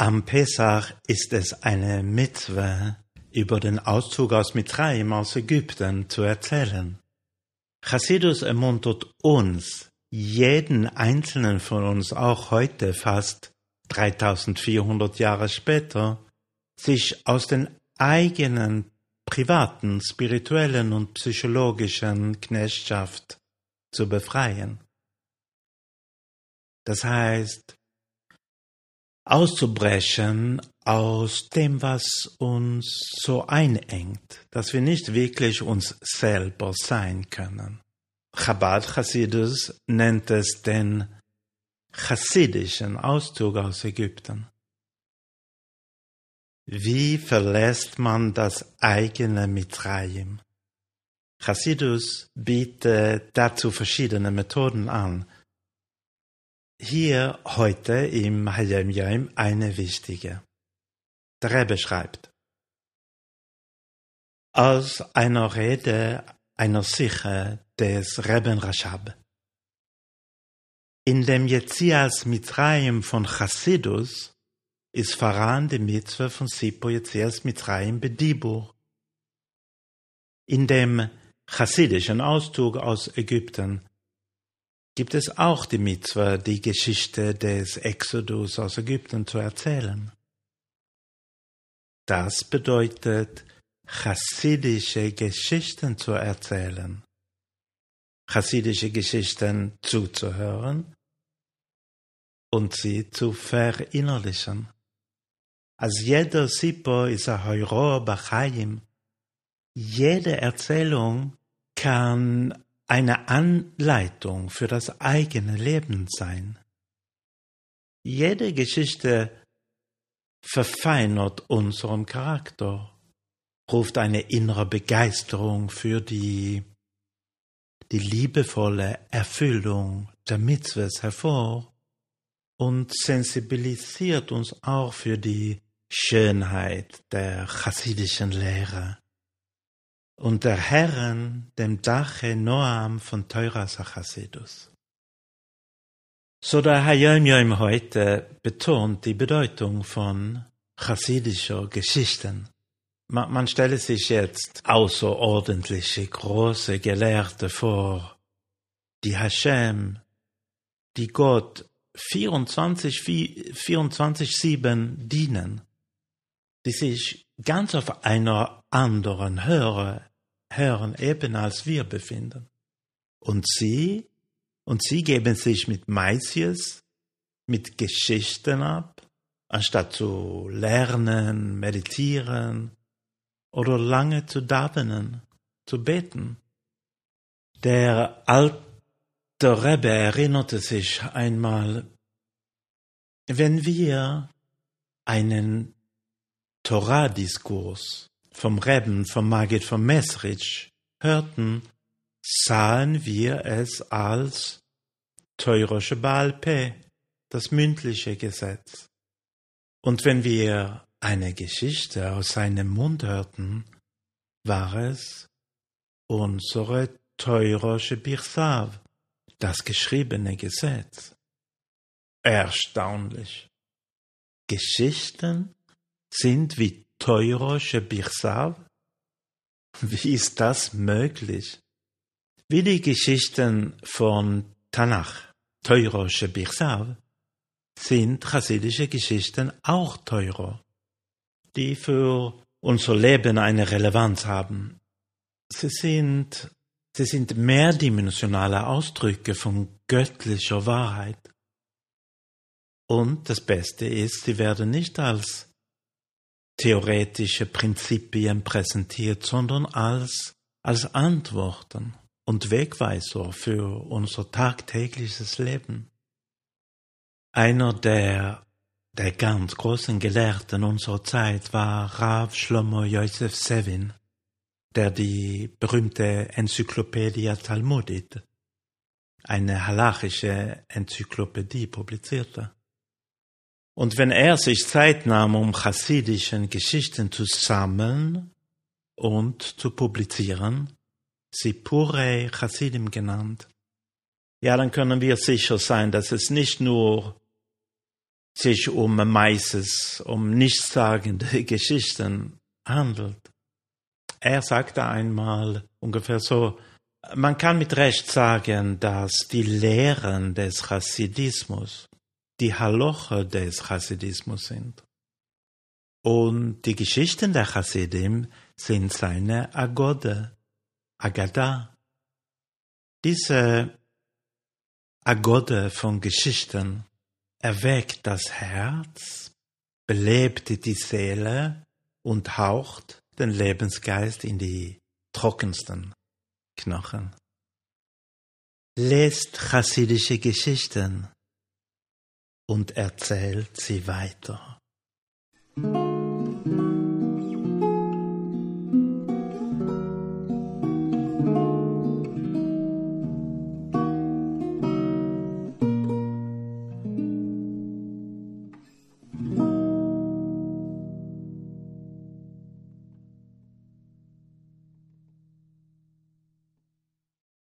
Am Pesach ist es eine Mitzwe, über den Auszug aus Mitraim aus Ägypten zu erzählen. Chassidus ermuntert uns, jeden einzelnen von uns auch heute fast 3400 Jahre später, sich aus den eigenen privaten, spirituellen und psychologischen Knechtschaft zu befreien. Das heißt, auszubrechen aus dem, was uns so einengt, dass wir nicht wirklich uns selber sein können. Chabad Chassidus nennt es den chassidischen Auszug aus Ägypten. Wie verlässt man das eigene Mitraim? Chassidus bietet dazu verschiedene Methoden an, hier heute im Hayem Yom eine wichtige. Der Rebbe schreibt, aus einer Rede einer Siche des Rebben Rashab. In dem Jetzias Mitraim von Chassidus ist voran die Mitzvah von Sippo Jetzias Mitraim Bedibur. In dem chassidischen Auszug aus Ägypten gibt es auch die Mitzvah, die Geschichte des Exodus aus Ägypten zu erzählen. Das bedeutet, chassidische Geschichten zu erzählen, chassidische Geschichten zuzuhören und sie zu verinnerlichen. Als jeder Sippo ist ein Heuro Bachayim. Jede Erzählung kann eine Anleitung für das eigene Leben sein. Jede Geschichte verfeinert unseren Charakter, ruft eine innere Begeisterung für die, die liebevolle Erfüllung der Mitzvahs hervor und sensibilisiert uns auch für die Schönheit der chassidischen Lehre und der Herren dem Dache Noam von Teuras Achasedus. So der Hayom Yom heute betont die Bedeutung von chassidischer Geschichten. Man, stelle sich jetzt außerordentliche große Gelehrte vor, die Hashem, die Gott 24, 24, 7 dienen, die sich ganz auf einer anderen höhere Herren eben als wir befinden. Und sie, und sie geben sich mit Maisies, mit Geschichten ab, anstatt zu lernen, meditieren oder lange zu davenen, zu beten. Der alte Rebbe erinnerte sich einmal, wenn wir einen Torah-Diskurs vom Reben, vom Magid von Mesrich hörten, sahen wir es als teurosche Balpe, das mündliche Gesetz. Und wenn wir eine Geschichte aus seinem Mund hörten, war es unsere teurosche Birsav, das geschriebene Gesetz. Erstaunlich. Geschichten sind wie Teurosche Birsav? Wie ist das möglich? Wie die Geschichten von Tanach, Teurosche Birsav, sind chassidische Geschichten auch teurer, die für unser Leben eine Relevanz haben. Sie sind, sie sind mehrdimensionale Ausdrücke von göttlicher Wahrheit. Und das Beste ist, sie werden nicht als theoretische Prinzipien präsentiert, sondern als, als Antworten und Wegweiser für unser tagtägliches Leben. Einer der, der ganz großen Gelehrten unserer Zeit war Rav Shlomo Yosef Sevin, der die berühmte Enzyklopädie Talmudit, eine halachische Enzyklopädie, publizierte. Und wenn er sich Zeit nahm, um chassidischen Geschichten zu sammeln und zu publizieren, sie Pure Chassidim genannt, ja, dann können wir sicher sein, dass es nicht nur sich um meistens um nichtssagende Geschichten handelt. Er sagte einmal ungefähr so, man kann mit Recht sagen, dass die Lehren des Chassidismus die Haloche des Chassidismus sind. Und die Geschichten der Chassidim sind seine Agode, Agada. Diese Agode von Geschichten erweckt das Herz, belebt die Seele und haucht den Lebensgeist in die trockensten Knochen. Lest chassidische Geschichten und erzählt sie weiter.